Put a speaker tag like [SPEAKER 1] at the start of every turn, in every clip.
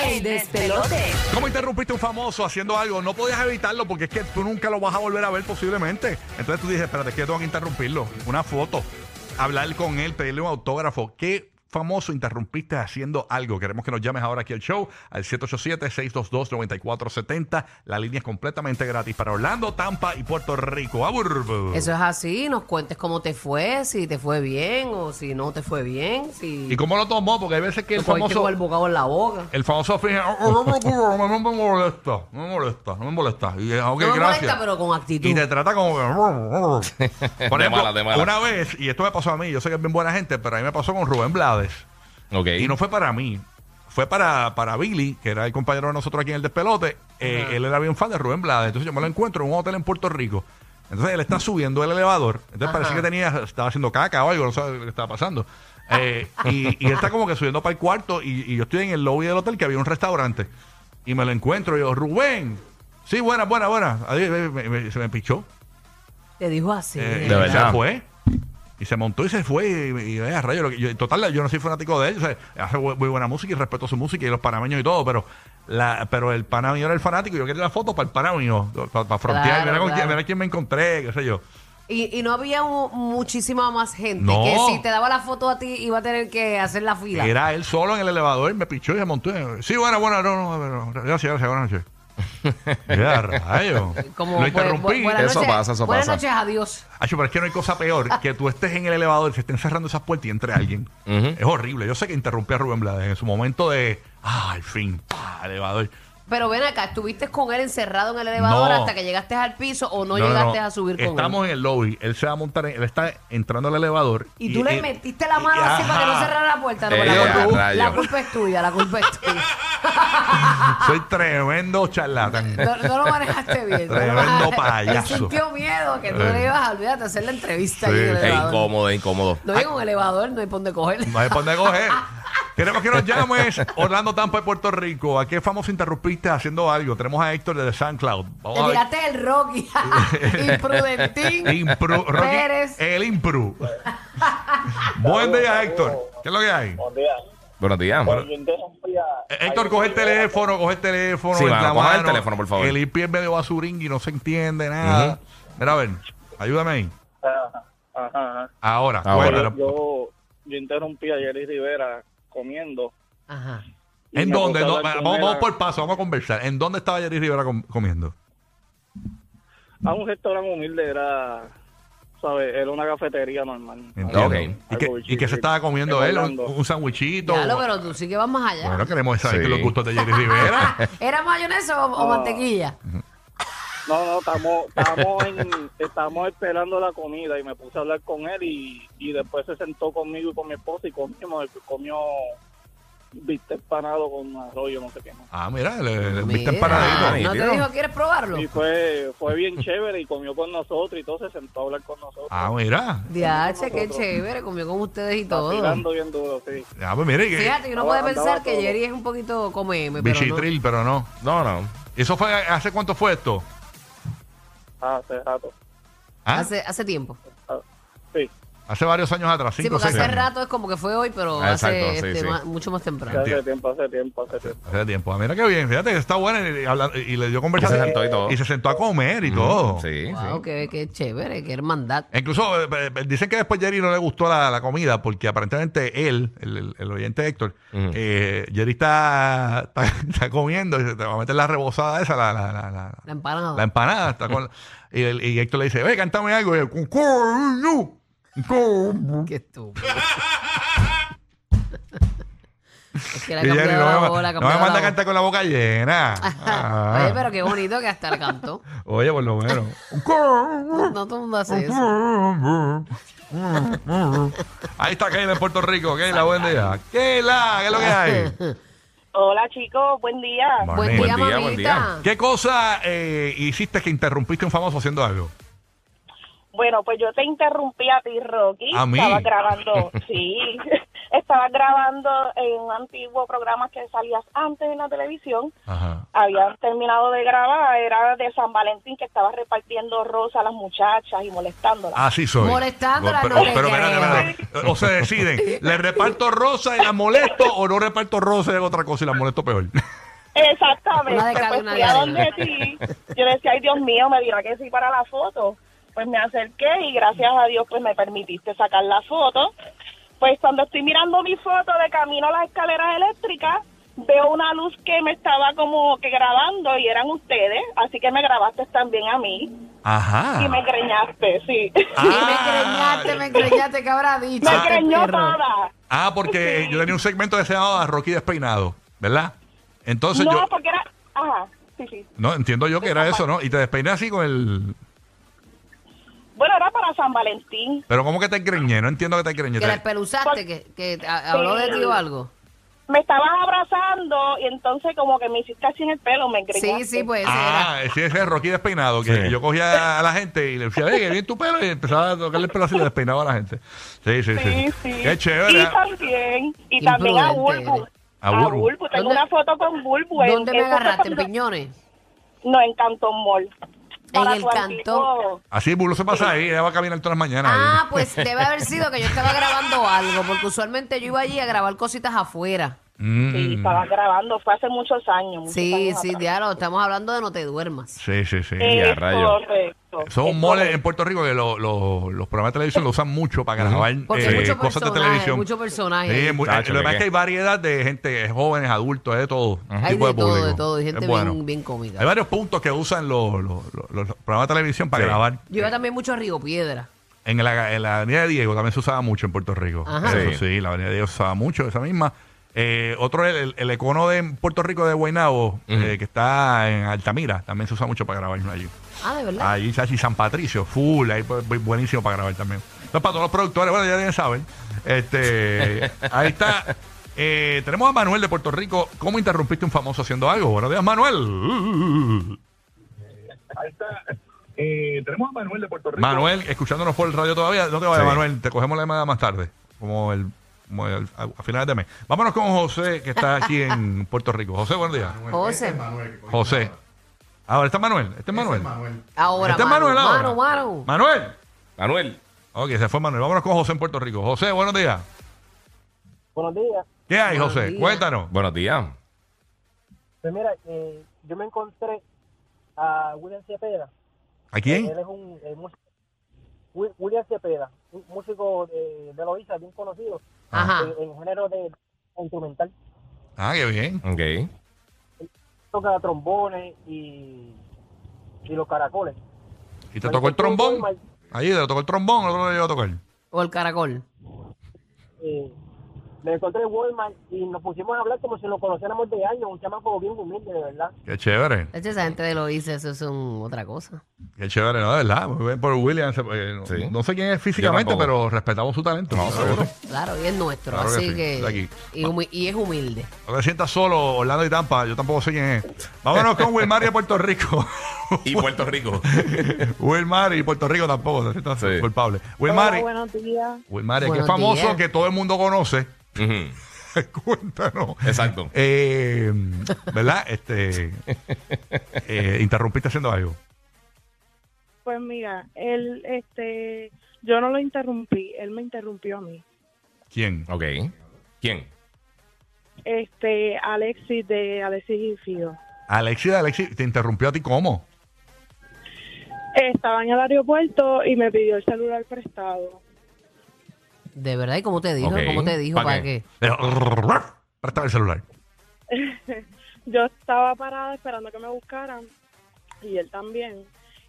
[SPEAKER 1] El despelote.
[SPEAKER 2] ¿Cómo interrumpiste a un famoso haciendo algo? No podías evitarlo porque es que tú nunca lo vas a volver a ver posiblemente. Entonces tú dices, espérate, que tengo que interrumpirlo. Una foto, hablar con él, pedirle un autógrafo. ¿Qué famoso interrumpiste haciendo algo? Queremos que nos llames ahora aquí al show al 787-622-9470. La línea es completamente gratis para Orlando, Tampa y Puerto Rico.
[SPEAKER 1] Eso es así, nos cuentes cómo te fue, si te fue bien o si no te fue bien, si
[SPEAKER 2] ¿Y cómo lo tomó? Porque hay veces que el famoso...
[SPEAKER 1] el bocado en la boca.
[SPEAKER 2] El famoso finge, "Oh, oh, no, me no, molesta, no me molesta, no me molesta. Y, ok,
[SPEAKER 1] no me
[SPEAKER 2] gracias.
[SPEAKER 1] molesta, pero con actitud.
[SPEAKER 2] Y te trata como que... Por
[SPEAKER 3] De
[SPEAKER 2] ejemplo,
[SPEAKER 3] mala, de mala.
[SPEAKER 2] una vez, y esto me pasó a mí, yo sé que es bien buena gente, pero a mí me pasó con Rubén Blades. Y no fue para mí. Fue para, para Billy, que era el compañero de nosotros aquí en el despelote. Eh, él era bien fan de Rubén Blades. Entonces yo me lo encuentro en un hotel en Puerto Rico. Entonces él está subiendo el elevador. Entonces parece que tenía, estaba haciendo caca o algo, no sabe lo que estaba pasando. Eh, y, y él está como que subiendo para el cuarto y, y yo estoy en el lobby del hotel que había un restaurante. Y me lo encuentro y yo, Rubén. Sí, buena, buena, buena. Adiós, me- me- me- se me pichó.
[SPEAKER 1] Te dijo así.
[SPEAKER 2] Eh,
[SPEAKER 3] De verdad.
[SPEAKER 2] Se fue. Y se montó y se fue. Y, y, eh, a rayos, lo que- yo- total, yo no soy fanático de él. o sea, hace muy buena música y respeto su música y los panameños y todo. Pero la, pero el pana mío era el fanático. y Yo quería la foto para el pana mío. Para, frontear.
[SPEAKER 1] Claro,
[SPEAKER 2] mira,
[SPEAKER 1] claro.
[SPEAKER 2] quién, me encontré, qué sé yo.
[SPEAKER 1] Y, y no había mu- muchísima más gente
[SPEAKER 2] No.
[SPEAKER 1] que si te daba la foto a ti iba a tener que hacer la fila.
[SPEAKER 2] Era él solo en el elevador. Me pichó y se montó. Sí, bueno, bueno, no, no, no, gracias, gracias, buenas noches. Ya, rayo.
[SPEAKER 1] Como,
[SPEAKER 2] Lo interrumpí.
[SPEAKER 1] bu- buenas
[SPEAKER 3] Eso
[SPEAKER 1] noches-
[SPEAKER 3] pasa, eso
[SPEAKER 1] buenas
[SPEAKER 3] pasa.
[SPEAKER 1] noches, adiós.
[SPEAKER 2] Acho, pero es que no hay cosa peor que tú estés en el elevador, se estén cerrando esas puertas y entre alguien. Es horrible. Yo sé que interrumpí a Rubén Blades en su momento de. Ah, al fin. pa, elevador.
[SPEAKER 1] Pero ven acá, ¿estuviste con él encerrado en el elevador
[SPEAKER 2] No.
[SPEAKER 1] hasta que llegaste al piso o no, llegaste a subir con
[SPEAKER 2] Estamos
[SPEAKER 1] él?
[SPEAKER 2] en el lobby. Él se va a montar. en- él está entrando al elevador.
[SPEAKER 1] Y tú le metiste la mano
[SPEAKER 2] y-
[SPEAKER 1] así para que no cerrara la puerta. No,
[SPEAKER 3] Eh,
[SPEAKER 1] culpa, la culpa es tuya, la culpa es tuya.
[SPEAKER 2] Soy tremendo charlatán.
[SPEAKER 1] No, no lo manejaste bien. no lo
[SPEAKER 2] Tremendo
[SPEAKER 1] manejaste.
[SPEAKER 2] payaso.
[SPEAKER 1] Él sintió miedo que tú
[SPEAKER 2] Eh.
[SPEAKER 1] le ibas a olvidar hacer la entrevista
[SPEAKER 2] Sí.
[SPEAKER 1] ahí en el
[SPEAKER 3] Es
[SPEAKER 1] elevador.
[SPEAKER 3] incómodo, es incómodo.
[SPEAKER 1] No hay un elevador, no hay por dónde coger.
[SPEAKER 2] No hay por dónde coger. Queremos que nos llames Orlando Tampa de Puerto Rico. ¿A qué famoso interrumpiste haciendo algo? Tenemos a Héctor de SoundCloud. Vamos
[SPEAKER 1] Te
[SPEAKER 2] a ver.
[SPEAKER 1] tiraste el Rocky. Imprudentín.
[SPEAKER 2] Impru, Rocky,
[SPEAKER 1] Pérez.
[SPEAKER 2] el Impru. Buen día, Héctor. ¿Qué es lo que hay?
[SPEAKER 4] Buenos días.
[SPEAKER 3] Buenos días.
[SPEAKER 4] Bueno, yo interrumpía.
[SPEAKER 2] Eh, Héctor, coge el teléfono, coge el teléfono.
[SPEAKER 3] Sí,
[SPEAKER 2] en
[SPEAKER 3] mano,
[SPEAKER 2] la
[SPEAKER 3] el
[SPEAKER 2] mano.
[SPEAKER 3] teléfono, por favor.
[SPEAKER 2] El IP es medio basurín y no se entiende nada. Mira, a ver, ayúdame ahí.
[SPEAKER 4] Ajá, ajá, ajá.
[SPEAKER 2] Ahora,
[SPEAKER 3] Ahora.
[SPEAKER 2] cuéntanos.
[SPEAKER 4] Yo, yo interrumpí a Jerry Rivera comiendo.
[SPEAKER 1] Ajá.
[SPEAKER 2] ¿En dónde? No, vamos, vamos por paso, vamos a conversar. ¿En dónde estaba Jerry Rivera com- comiendo?
[SPEAKER 4] A un restaurante humilde era, ¿sabes? Era una cafetería normal.
[SPEAKER 2] Entiendo.
[SPEAKER 3] Ok.
[SPEAKER 2] ¿Y, qué, ¿Y qué se estaba comiendo
[SPEAKER 4] En
[SPEAKER 2] él? ¿Un, un sandwichito?
[SPEAKER 1] Claro, pero tú sí que vas más allá.
[SPEAKER 2] Bueno, queremos saber
[SPEAKER 3] Sí.
[SPEAKER 2] los gustos de Jerry Rivera.
[SPEAKER 1] ¿Era mayonesa o, mantequilla?
[SPEAKER 4] No, no, estamos, estamos, en, estamos esperando la comida y me puse a hablar con él y, y después se sentó conmigo y con mi esposa y comimos, comió bistec empanado con arroyo, no sé qué más.
[SPEAKER 2] ah, mira, le, le
[SPEAKER 1] Mira,
[SPEAKER 2] viste empanadito.
[SPEAKER 1] ¿No te dijo quieres probarlo?
[SPEAKER 4] Y fue, fue bien chévere y comió con nosotros y todo se sentó a hablar con nosotros.
[SPEAKER 2] Ah, mira.
[SPEAKER 1] Diache, qué chévere, comió con ustedes y todo.
[SPEAKER 4] Vacilando bien duro, sí.
[SPEAKER 2] Ah, pues mire, que
[SPEAKER 1] Fíjate, uno
[SPEAKER 4] Andaba-
[SPEAKER 1] puede
[SPEAKER 4] andaba
[SPEAKER 1] pensar que
[SPEAKER 4] todo.
[SPEAKER 1] Jerry es un poquito comeme, pero no.
[SPEAKER 2] bichitril, pero no.
[SPEAKER 3] No, no.
[SPEAKER 2] ¿Eso fue hace cuánto fue esto?
[SPEAKER 4] Ah, hace rato.
[SPEAKER 2] ¿Ah?
[SPEAKER 1] Hace, hace tiempo.
[SPEAKER 4] Ah, sí,
[SPEAKER 2] Hace varios años atrás,
[SPEAKER 1] Sí,
[SPEAKER 2] cinco o
[SPEAKER 1] porque
[SPEAKER 2] seis
[SPEAKER 1] hace
[SPEAKER 2] años.
[SPEAKER 1] rato es como que fue hoy, pero
[SPEAKER 3] Ah,
[SPEAKER 1] hace
[SPEAKER 3] sí,
[SPEAKER 1] este,
[SPEAKER 3] sí.
[SPEAKER 1] más- mucho más temprano.
[SPEAKER 4] hace tiempo, hace tiempo, hace tiempo.
[SPEAKER 2] Hace tiempo. Ah, Mira qué bien, fíjate que está buena y, y habla- y le dio
[SPEAKER 3] Y
[SPEAKER 2] conversación.
[SPEAKER 3] se sentó y todo.
[SPEAKER 2] Y se sentó a comer y todo.
[SPEAKER 3] Sí,
[SPEAKER 1] Wow,
[SPEAKER 3] sí.
[SPEAKER 1] qué, qué chévere, qué hermandad.
[SPEAKER 2] Incluso eh, eh, dicen que después Jerry no le gustó la, la comida porque aparentemente él, el, el- el oyente Héctor, eh, Jerry está, está, está comiendo y se te va a meter la rebozada esa, la, la, la, la-
[SPEAKER 1] La empanada.
[SPEAKER 2] la empanada. Está con, y, el- y Héctor le dice, oye, cántame algo. Y él.
[SPEAKER 1] Qué estúpido. es que ha cambiado
[SPEAKER 2] no
[SPEAKER 1] la
[SPEAKER 2] me,
[SPEAKER 1] ha
[SPEAKER 2] no me
[SPEAKER 1] cambiado
[SPEAKER 2] manda
[SPEAKER 1] la
[SPEAKER 2] a cantar con la boca llena. Ah.
[SPEAKER 1] Oye, pero qué bonito que hasta le cantó.
[SPEAKER 2] Oye, por lo menos.
[SPEAKER 1] No todo el mundo hace eso.
[SPEAKER 2] Ahí está Keila en Puerto Rico. Keila, buen día. Keila, ¿qué es lo que hay?
[SPEAKER 5] Hola chicos, buen día.
[SPEAKER 1] Buen día,
[SPEAKER 3] Buen día, buen
[SPEAKER 1] mamita.
[SPEAKER 3] día.
[SPEAKER 2] ¿Qué cosa eh, hiciste que interrumpiste a un famoso haciendo algo?
[SPEAKER 5] Bueno, pues yo te interrumpí a ti, Rocky.
[SPEAKER 2] ¿A mí?
[SPEAKER 5] Estaba grabando, sí. estaba grabando en un antiguo programa que salías antes en la televisión.
[SPEAKER 2] Ajá.
[SPEAKER 5] Habían terminado de grabar, era de San Valentín que estaba repartiendo rosas a las muchachas y molestándolas.
[SPEAKER 2] Así soy.
[SPEAKER 1] Molestándola,
[SPEAKER 2] pero,
[SPEAKER 1] no
[SPEAKER 2] pero, espérate, espérate. O se deciden, ¿le reparto rosa y la molesto o no reparto rosa y hago otra cosa y la molesto peor?
[SPEAKER 5] Exactamente.
[SPEAKER 1] Una de cal y
[SPEAKER 5] pues
[SPEAKER 1] una
[SPEAKER 5] fui
[SPEAKER 1] de
[SPEAKER 5] a
[SPEAKER 1] arena.
[SPEAKER 5] donde ti. Yo decía, ay Dios mío, me dirá que sí para la foto. Pues me acerqué y gracias a Dios pues me permitiste sacar la foto. Pues cuando estoy mirando mi foto de camino a las escaleras eléctricas, veo una luz que me estaba como que grabando y eran ustedes. Así que me grabaste también a mí
[SPEAKER 2] Ajá.
[SPEAKER 5] y me greñaste, sí.
[SPEAKER 2] Ah.
[SPEAKER 1] Y me creñaste, me creñaste, ¿qué habrá dicho?
[SPEAKER 5] me greñó
[SPEAKER 1] perro?
[SPEAKER 5] toda.
[SPEAKER 2] Ah, porque yo tenía un segmento que se llamaba Rocky Despeinado, ¿verdad? Entonces
[SPEAKER 5] No,
[SPEAKER 2] yo...
[SPEAKER 5] porque era... Ajá, sí, sí.
[SPEAKER 2] No, entiendo yo que era eso, ¿no? Y te despeiné así con el...
[SPEAKER 5] Bueno, era para San Valentín.
[SPEAKER 2] Pero ¿cómo que te greñé? No entiendo que te greñé.
[SPEAKER 1] Que la
[SPEAKER 2] Te-
[SPEAKER 1] espeluzaste, que, que a- habló de ti o algo.
[SPEAKER 5] me estabas abrazando y entonces como que me hiciste así en el pelo, me
[SPEAKER 1] Sí,
[SPEAKER 5] engreñaste.
[SPEAKER 1] sí, pues ese era.
[SPEAKER 2] Ah, sí, ese es Rocky Despeinado, que
[SPEAKER 3] Sí.
[SPEAKER 2] yo cogía a la gente y le decía, oye, que bien tu pelo, y empezaba a tocarle el pelo así y le despeinaba a la gente. Sí, sí, sí.
[SPEAKER 5] Sí, sí.
[SPEAKER 2] Qué chévere.
[SPEAKER 5] Y también, y también a
[SPEAKER 1] Imprudente
[SPEAKER 5] Bulbu.
[SPEAKER 1] eres.
[SPEAKER 2] A Bulbu.
[SPEAKER 5] Tengo
[SPEAKER 1] ¿Dónde-
[SPEAKER 5] una foto con Bulbu. en-
[SPEAKER 1] ¿Dónde me
[SPEAKER 5] eso fue
[SPEAKER 1] agarraste? ¿En
[SPEAKER 5] cuando-
[SPEAKER 1] Piñones?
[SPEAKER 5] No, en Cantón Mall. Para
[SPEAKER 1] el
[SPEAKER 5] antiguo-
[SPEAKER 2] Así Bulo se pasa ahí, ella va a caminar todas las mañanas.
[SPEAKER 1] Ah,
[SPEAKER 2] ahí.
[SPEAKER 1] pues debe haber sido que yo estaba grabando algo, porque usualmente yo iba allí a grabar cositas afuera.
[SPEAKER 2] Mm.
[SPEAKER 5] Sí, estaba grabando. Fue hace muchos años. muchos
[SPEAKER 1] Sí,
[SPEAKER 5] años
[SPEAKER 1] sí, diablo, estamos hablando de no te duermas.
[SPEAKER 2] Sí, sí, sí.
[SPEAKER 5] Es
[SPEAKER 3] Ya, rayo.
[SPEAKER 5] correcto.
[SPEAKER 2] Son
[SPEAKER 5] es
[SPEAKER 2] moles en Puerto Rico que lo- lo- los programas de televisión lo usan mucho para grabar
[SPEAKER 1] Porque
[SPEAKER 2] eh,
[SPEAKER 1] hay
[SPEAKER 2] cosas de televisión.
[SPEAKER 1] muchos personajes.
[SPEAKER 2] Sí, lo que
[SPEAKER 3] ¿qué
[SPEAKER 2] pasa es
[SPEAKER 3] qué?
[SPEAKER 2] que hay variedad de gente, jóvenes, adultos, de todo.
[SPEAKER 1] Hay
[SPEAKER 2] tipo
[SPEAKER 1] de todo,
[SPEAKER 2] público.
[SPEAKER 1] de todo, y gente
[SPEAKER 2] Es bueno.
[SPEAKER 1] bien, bien cómica.
[SPEAKER 2] Hay varios puntos que usan los, los- los- los programas de televisión para
[SPEAKER 3] Sí.
[SPEAKER 2] grabar.
[SPEAKER 1] Yo iba también mucho a Río Piedra.
[SPEAKER 2] En la, en la Avenida de Diego también se usaba mucho en Puerto Rico.
[SPEAKER 1] Ajá.
[SPEAKER 2] Eso
[SPEAKER 3] Sí.
[SPEAKER 2] sí, la Avenida de Diego se usaba mucho, esa misma. Eh, otro, el, el econo de Puerto Rico de Guaynabo, eh, que está en Altamira, también se usa mucho para grabar allí.
[SPEAKER 1] Ah, de verdad.
[SPEAKER 2] Allí, Chachi, San Patricio, full, ahí bu- buenísimo para grabar también. Entonces, para todos los productores, bueno, ya deben saber. Este, ahí está. Eh, tenemos a Manuel de Puerto Rico. ¿Cómo interrumpiste un famoso haciendo algo? Buenos días, Manuel.
[SPEAKER 4] Ahí está. Eh, tenemos a Manuel de Puerto Rico.
[SPEAKER 2] Manuel, escuchándonos por el radio todavía. No te vayas,
[SPEAKER 3] Sí.
[SPEAKER 2] Manuel. Te cogemos la llamada más tarde, como, el, como el- a, a finales de mes. Vámonos con José, que está aquí en Puerto Rico. José, buenos días.
[SPEAKER 1] José.
[SPEAKER 2] José. Ahora, ¿está Manuel? ¿Este es Manuel?
[SPEAKER 1] Ahora,
[SPEAKER 2] Este es Manuel ahora.
[SPEAKER 1] mano, mano.
[SPEAKER 2] Manuel.
[SPEAKER 3] Manuel.
[SPEAKER 2] Ok, se fue Manuel. Vámonos con José en Puerto Rico. José, buenos días.
[SPEAKER 6] Buenos días.
[SPEAKER 2] ¿Qué hay,
[SPEAKER 1] Buenos
[SPEAKER 2] José?
[SPEAKER 1] días.
[SPEAKER 2] Cuéntanos.
[SPEAKER 3] Buenos días.
[SPEAKER 6] Pues mira, eh, yo me encontré a William Cepeda.
[SPEAKER 2] ¿A quién?
[SPEAKER 6] Él es un eh, músico. Wi- William Cepeda, un músico de, de Loíza, bien conocido
[SPEAKER 1] Ajá.
[SPEAKER 6] en, en género de instrumental.
[SPEAKER 2] Ah, qué bien.
[SPEAKER 3] Ok.
[SPEAKER 6] Toca trombones y, y los caracoles.
[SPEAKER 2] ¿Y te tocó el trombón? Ahí, te tocó el trombón, lo llegó a tocar.
[SPEAKER 1] O el caracol.
[SPEAKER 6] Eh, me encontré en Walmart y nos pusimos a hablar como si nos conociéramos de años, un chamaco bien humilde, de verdad.
[SPEAKER 2] Qué chévere.
[SPEAKER 1] De hecho, esa gente de lo hice, eso es un- otra cosa.
[SPEAKER 2] Qué chévere, ¿no? De verdad. Muy bien por William. se- eh, no,
[SPEAKER 3] Sí.
[SPEAKER 2] no sé quién es físicamente, pero respetamos su talento.
[SPEAKER 3] No,
[SPEAKER 2] Claro
[SPEAKER 3] seguro.
[SPEAKER 1] y es nuestro,
[SPEAKER 2] Claro que
[SPEAKER 1] así
[SPEAKER 2] sí,
[SPEAKER 1] que.
[SPEAKER 2] aquí.
[SPEAKER 1] Y, humi- y es humilde.
[SPEAKER 2] No te sientas solo, Orlando y Tampa. Yo tampoco sé quién es. Vámonos con Wilmar y de Puerto Rico.
[SPEAKER 3] Y Puerto Rico.
[SPEAKER 2] Wilmar y Puerto Rico tampoco. Te sientas
[SPEAKER 3] Sí.
[SPEAKER 2] culpable. Wilmar,
[SPEAKER 5] buenos días.
[SPEAKER 2] Wilmar, que es
[SPEAKER 1] Buenos
[SPEAKER 2] famoso,
[SPEAKER 1] días.
[SPEAKER 2] que todo el mundo conoce. Cuéntanos.
[SPEAKER 3] Exacto.
[SPEAKER 2] Eh, ¿Verdad? Este, eh, interrumpiste haciendo algo.
[SPEAKER 7] Pues mira, él, este, yo no lo interrumpí, él me interrumpió a mí.
[SPEAKER 2] ¿Quién?
[SPEAKER 3] Ok. ¿Quién?
[SPEAKER 7] Este, Alexis de Alexis y Fido.
[SPEAKER 2] Alexi, Alexi, ¿te interrumpió a ti cómo?
[SPEAKER 7] Estaba en el aeropuerto y me pidió el celular prestado.
[SPEAKER 1] De verdad, ¿y cómo te dijo?
[SPEAKER 3] Ok.
[SPEAKER 1] ¿Cómo te dijo?
[SPEAKER 3] ¿Pa'
[SPEAKER 1] ¿Para
[SPEAKER 3] qué?
[SPEAKER 1] qué?
[SPEAKER 2] Pero, Préstame el celular.
[SPEAKER 7] Yo estaba parada esperando que me buscaran y él también.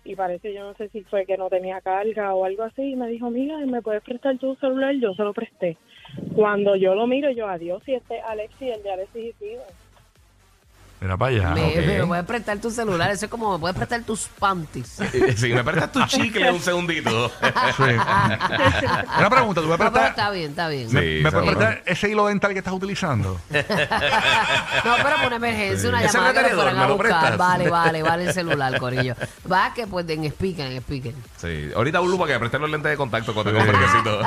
[SPEAKER 7] Y parece, yo no sé si fue que no tenía carga o algo así. Y me dijo, mira, ¿me puedes prestar tu celular? Yo se lo presté. Cuando yo lo miro, yo, adiós, y este Alexis, el de Alexis y Fido.
[SPEAKER 2] Mira para allá.
[SPEAKER 1] me,
[SPEAKER 3] ok.
[SPEAKER 1] me puedes prestar tu celular. Eso es como me puedes prestar tus panties.
[SPEAKER 3] Si me prestas tu chicle un segundito.
[SPEAKER 2] Sí. Una pregunta, ¿tú me
[SPEAKER 1] No, pero
[SPEAKER 2] prestas,
[SPEAKER 1] está bien, está bien.
[SPEAKER 3] Sí.
[SPEAKER 2] me, puedes
[SPEAKER 3] seguro.
[SPEAKER 2] prestar ese hilo dental que estás utilizando?
[SPEAKER 1] No, pero por una emergencia, una
[SPEAKER 3] Ese
[SPEAKER 1] llamada que lo fueran a
[SPEAKER 3] ¿me lo
[SPEAKER 1] buscar.
[SPEAKER 3] prestas?
[SPEAKER 1] Vale, vale, vale el celular, Corillo. Va que pues en speaker, en speaker.
[SPEAKER 3] Sí. Ahorita Blue para que me preste los lentes de contacto cuando te compre el quesito.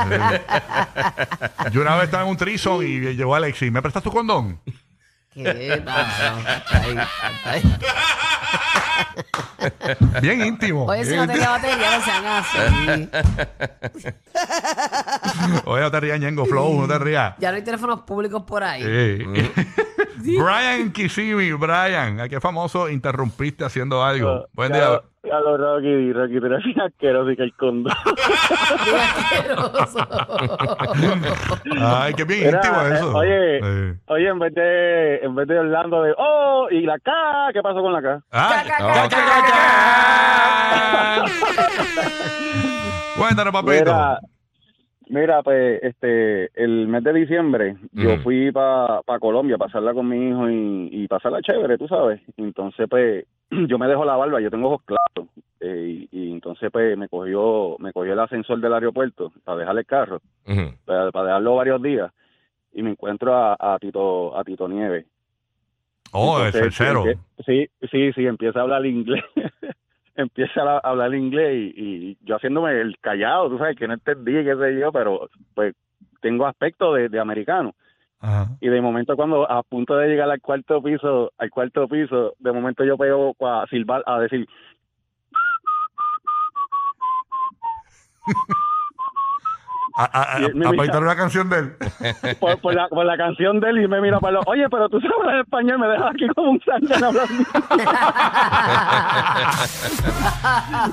[SPEAKER 2] Yo una vez estaba en un trison y llegó Alexis. ¿Me prestas tu condón?
[SPEAKER 1] ¿Qué? No, no, está ahí, está ahí.
[SPEAKER 2] Bien íntimo.
[SPEAKER 1] Oye, si no tenía batería, no sean así.
[SPEAKER 2] Oye, no te rías, Ñengo Flow, no te rías.
[SPEAKER 1] Ya no hay teléfonos públicos por ahí.
[SPEAKER 2] Sí. Brian Kisimi, Brian, ¿a qué famoso interrumpiste haciendo algo? Buen día.
[SPEAKER 4] A los Rocky, Rocky, eres bien asqueroso y que el condón.
[SPEAKER 1] Qué asqueroso.
[SPEAKER 2] Ay, qué bien íntimo
[SPEAKER 4] eh,
[SPEAKER 2] eso.
[SPEAKER 4] oye,
[SPEAKER 2] Sí.
[SPEAKER 4] oye, en vez de, en vez de Orlando de, oh, y la K, ¿qué pasó con la K?
[SPEAKER 2] Ah,
[SPEAKER 1] Ca, ca,
[SPEAKER 3] No.
[SPEAKER 1] ca, ca,
[SPEAKER 2] Cuéntanos, papito.
[SPEAKER 4] Mira, mira, pues, este, el mes de diciembre, yo fui para Colombia a pasarla con mi hijo y, y pasarla chévere, tú sabes. Entonces, pues, yo me dejo la barba, yo tengo ojos claros. eh, y, y entonces, pues, me cogió, me cogió el ascensor del aeropuerto para dejarle el carro, para, para dejarlo varios días. Y me encuentro a, a Tito, a Tito Nieves.
[SPEAKER 2] oh, el
[SPEAKER 4] Entonces,
[SPEAKER 2] tercero.
[SPEAKER 4] empie- Sí, sí, sí, empieza a hablar inglés. empieza a hablar inglés y, y yo haciéndome el callado, tú sabes, que no entendí, qué sé yo, pero pues tengo aspecto de, de americano. Y de momento cuando a punto de llegar al cuarto piso, al cuarto piso, de momento yo pego a silbar, a decir,
[SPEAKER 2] A, a,
[SPEAKER 4] Y mira.
[SPEAKER 2] una canción de él.
[SPEAKER 4] por, por la, por la canción de él y me mira para los, oye, pero tú sabes hablar español, me dejas aquí como un sangre hablando.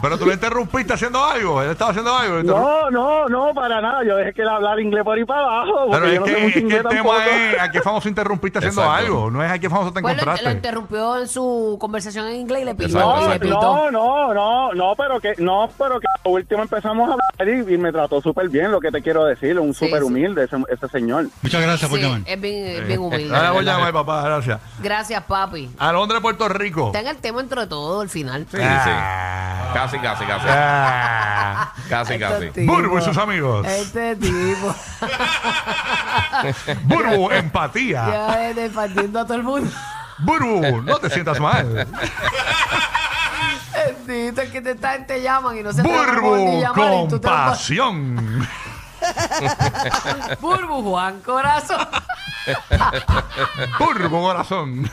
[SPEAKER 2] Pero tú le interrumpiste haciendo algo. Él estaba haciendo algo.
[SPEAKER 4] No, no, no, para nada, yo dejé que él hablara inglés por ahí para abajo,
[SPEAKER 2] Pero
[SPEAKER 4] yo
[SPEAKER 2] es
[SPEAKER 4] no
[SPEAKER 2] que, es que el
[SPEAKER 4] tampoco.
[SPEAKER 2] tema es a qué famoso interrumpiste haciendo
[SPEAKER 3] Exacto.
[SPEAKER 2] algo. No es a qué famoso te
[SPEAKER 1] Pues lo,
[SPEAKER 2] encontraste.
[SPEAKER 1] lo interrumpió en su conversación en inglés y le pitó. Pitó.
[SPEAKER 4] No, no, no, no, pero que no, pero que a lo último empezamos a hablar y, y me trató súper bien, lo que te quiero decir, un súper
[SPEAKER 1] sí.
[SPEAKER 4] humilde ese, ese señor.
[SPEAKER 8] Muchas gracias por
[SPEAKER 1] Sí,
[SPEAKER 8] llamar.
[SPEAKER 1] es bien, es bien humilde.
[SPEAKER 2] Ahora
[SPEAKER 1] de
[SPEAKER 2] voy a llamar, papá. Gracias.
[SPEAKER 1] Gracias, papi.
[SPEAKER 2] Alondra, Puerto Rico.
[SPEAKER 1] Está en el tema entre todo al final.
[SPEAKER 3] Sí,
[SPEAKER 2] Ah.
[SPEAKER 3] sí. Casi, casi, casi.
[SPEAKER 2] Ah.
[SPEAKER 3] Casi, casi.
[SPEAKER 1] Estos tipos.
[SPEAKER 2] Burbu y sus amigos.
[SPEAKER 1] Este tipo.
[SPEAKER 2] Burbu, empatía.
[SPEAKER 1] ya es partiendo a todo el mundo.
[SPEAKER 2] Burbu, no te sientas mal.
[SPEAKER 1] Bendito, es que te, te llaman y no se
[SPEAKER 2] Burbu,
[SPEAKER 1] te
[SPEAKER 2] compasión.
[SPEAKER 1] Burbu, Juan Corazón.
[SPEAKER 2] Burbu, corazón.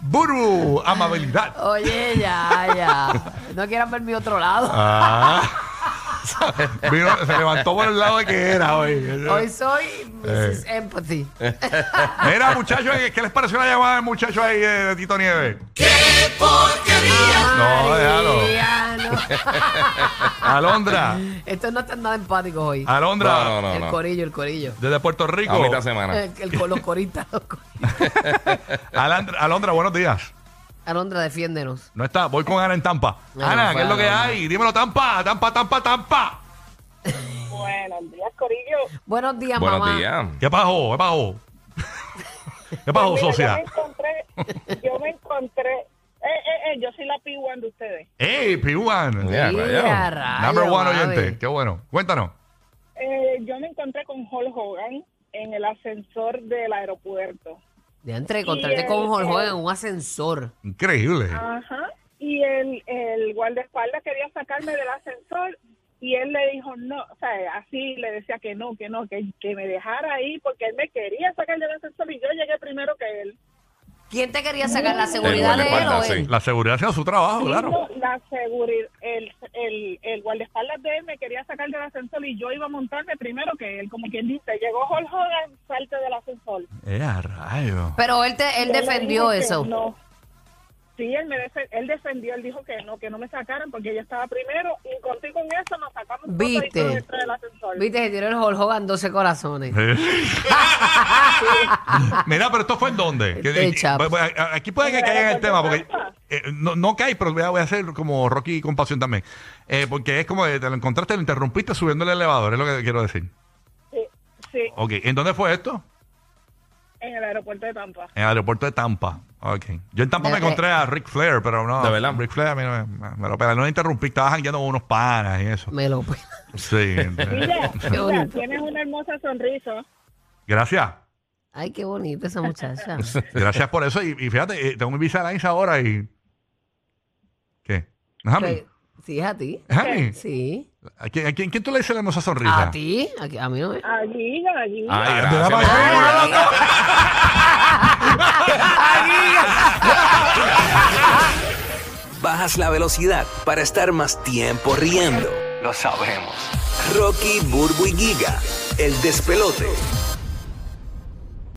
[SPEAKER 2] Burbu, amabilidad.
[SPEAKER 1] Oye, ya, ya. No quieran ver mi otro lado.
[SPEAKER 2] Ah. Vino- se levantó por el lado de que era hoy.
[SPEAKER 1] Hoy soy
[SPEAKER 2] Eh.
[SPEAKER 1] Mrs. Empathy.
[SPEAKER 2] Mira, muchachos, ¿qué les pareció la llamada del muchacho ahí eh, de Tito Nieves? No, déjalo.
[SPEAKER 1] María, no.
[SPEAKER 2] Alondra,
[SPEAKER 1] Estos no están nada empáticos hoy.
[SPEAKER 2] Alondra,
[SPEAKER 3] No, no, no.
[SPEAKER 1] el corillo, el corillo.
[SPEAKER 2] desde Puerto Rico.
[SPEAKER 3] A mitad semana.
[SPEAKER 1] El, el- con los coristas. los coristas.
[SPEAKER 2] Alondra, Alondra, buenos días.
[SPEAKER 1] Alondra, defiéndenos.
[SPEAKER 2] No está, voy con Ana en Tampa.
[SPEAKER 1] No,
[SPEAKER 2] Ana,
[SPEAKER 1] no
[SPEAKER 2] ¿qué es lo que hay? Dímelo, Tampa, Tampa, Tampa, Tampa.
[SPEAKER 5] Buenos días, Corillo.
[SPEAKER 1] Buenos días,
[SPEAKER 3] Buenos
[SPEAKER 1] mamá.
[SPEAKER 3] días.
[SPEAKER 2] ¿Qué pasó? ¿Qué pasó? ¿Qué pasó,
[SPEAKER 5] Pues Mira,
[SPEAKER 2] socia?
[SPEAKER 5] Yo me encontré, yo me encontré, eh, eh, eh, yo soy la P1 de ustedes.
[SPEAKER 2] ¡Ey, P1!
[SPEAKER 3] Ya,
[SPEAKER 1] Mira,
[SPEAKER 3] rayado.
[SPEAKER 1] rayos,
[SPEAKER 2] Number one
[SPEAKER 1] mami.
[SPEAKER 2] oyente. Qué bueno. Cuéntanos.
[SPEAKER 5] Eh, yo me encontré con Hulk Hogan en el ascensor del aeropuerto.
[SPEAKER 1] De entre encontrarte con Jorge
[SPEAKER 5] el-
[SPEAKER 1] en un ascensor.
[SPEAKER 2] Increíble.
[SPEAKER 5] Ajá. Y el, el guardaespaldas quería sacarme del ascensor y él le dijo no, o sea, así le decía que no, que no, que, que me dejara ahí porque él me quería sacar del ascensor y yo llegué primero que él.
[SPEAKER 1] ¿Quién te quería sacar la seguridad de él o él?
[SPEAKER 2] La seguridad haciendo su trabajo,
[SPEAKER 5] Sí,
[SPEAKER 2] claro.
[SPEAKER 5] no, La seguridad, el, el, el guardaespaldas de él me quería sacar del ascensor y yo iba a montarme primero que él, como quien dice, llegó Hulk Hogan, salte del ascensor.
[SPEAKER 2] ¡Eh, a rayo!
[SPEAKER 1] Pero él, te, él
[SPEAKER 5] Yo le
[SPEAKER 1] defendió
[SPEAKER 5] dije que
[SPEAKER 1] eso.
[SPEAKER 5] No. Sí, él, me defe- él defendió, él dijo que no, que no me sacaran porque ella estaba primero y contigo con eso nos sacamos
[SPEAKER 1] Viste.
[SPEAKER 5] toditos dentro del ascensor.
[SPEAKER 1] Viste, se tiró el Hulk Hogan 12 corazones.
[SPEAKER 2] Mira, pero esto fue en dónde? Eh,
[SPEAKER 1] chap.
[SPEAKER 2] a- Aquí puede que
[SPEAKER 5] En el
[SPEAKER 2] caiga en el tema, porque eh, no, no cae, pero voy a, voy a hacer como Rocky con pasión también. Eh, porque es como de, te lo encontraste, lo interrumpiste subiendo el elevador, es lo que quiero decir.
[SPEAKER 5] Sí, sí.
[SPEAKER 2] Ok, ¿en dónde fue esto?
[SPEAKER 7] En el aeropuerto de Tampa.
[SPEAKER 2] En el aeropuerto de Tampa. Ok. Yo en Tampa me encontré a Rick Flair, pero no.
[SPEAKER 3] ¿De verdad?
[SPEAKER 2] Rick Flair a mí no me, me- me lo pela. No lo interrumpí. Estaba jangueando con unos panas y eso.
[SPEAKER 1] Me lo pe-
[SPEAKER 2] Sí.
[SPEAKER 7] Mira, mira, tienes una hermosa sonrisa.
[SPEAKER 2] Gracias.
[SPEAKER 1] Ay, qué bonita esa muchacha.
[SPEAKER 2] Gracias por eso. Y, y fíjate, eh, tengo mi visa Lines ahora y. ¿Qué?
[SPEAKER 1] Que- Sí, es a ti.
[SPEAKER 2] ¿Es a mí?
[SPEAKER 1] Sí.
[SPEAKER 2] ¿A quién, a quién- quién tú le dices la hermosa sonrisa?
[SPEAKER 1] A ti. A, a mí no me.
[SPEAKER 7] Allí, allí.
[SPEAKER 3] Ay, gracias.
[SPEAKER 2] para allá.
[SPEAKER 8] Bajas la velocidad para estar más tiempo riendo. Lo sabemos. Rocky, Burbu y Giga, el despelote.